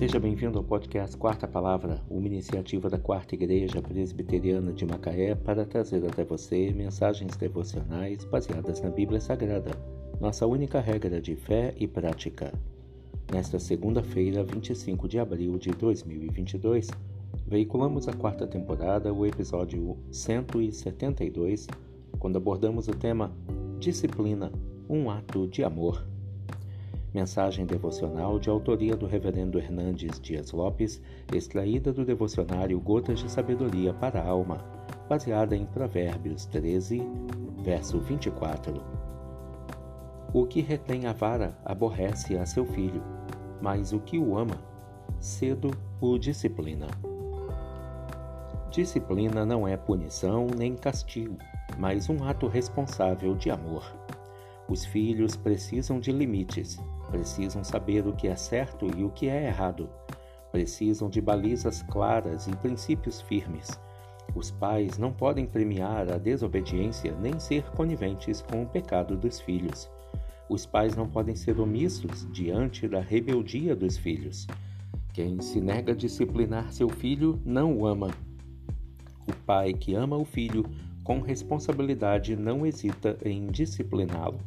Seja bem-vindo ao podcast Quarta Palavra, uma iniciativa da Quarta Igreja Presbiteriana de Macaé para trazer até você mensagens devocionais baseadas na Bíblia Sagrada, nossa única regra de fé e prática. Nesta segunda-feira, 25 de abril de 2022, veiculamos a quarta temporada, o episódio 172, quando abordamos o tema Disciplina, um ato de amor. Mensagem devocional de autoria do Reverendo Hernandes Dias Lopes, extraída do devocionário Gotas de Sabedoria para a Alma, baseada em Provérbios 13, verso 24. O que retém a vara aborrece a seu filho, mas o que o ama, cedo o disciplina. Disciplina não é punição nem castigo, mas um ato responsável de amor. Os filhos precisam de limites, precisam saber o que é certo e o que é errado. Precisam de balizas claras e princípios firmes. Os pais não podem premiar a desobediência nem ser coniventes com o pecado dos filhos. Os pais não podem ser omissos diante da rebeldia dos filhos. Quem se nega a disciplinar seu filho não o ama. O pai que ama o filho com responsabilidade não hesita em discipliná-lo.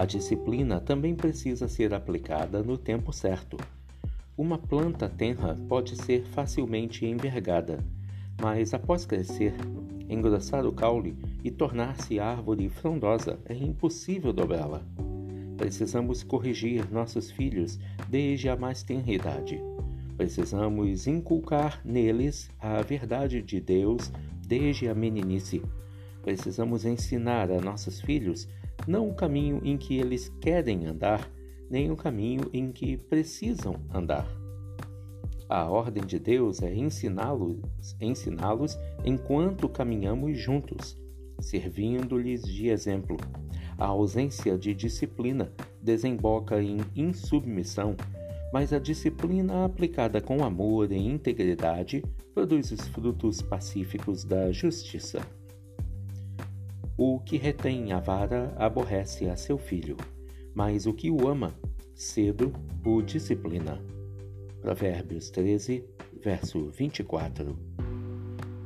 A disciplina também precisa ser aplicada no tempo certo. Uma planta tenra pode ser facilmente envergada, mas após crescer, engrossar o caule e tornar-se árvore frondosa é impossível dobrá-la. Precisamos corrigir nossos filhos desde a mais tenra idade. Precisamos inculcar neles a verdade de Deus desde a meninice. Precisamos ensinar a nossos filhos não o caminho em que eles querem andar, nem o caminho em que precisam andar. A ordem de Deus é ensiná-los ensiná-los enquanto caminhamos juntos, servindo-lhes de exemplo. A ausência de disciplina desemboca em insubmissão, mas a disciplina aplicada com amor e integridade produz os frutos pacíficos da justiça. O que retém a vara aborrece a seu filho, mas o que o ama, cedo o disciplina. Provérbios 13, verso 24.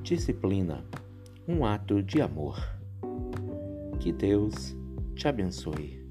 Disciplina, um ato de amor. Que Deus te abençoe.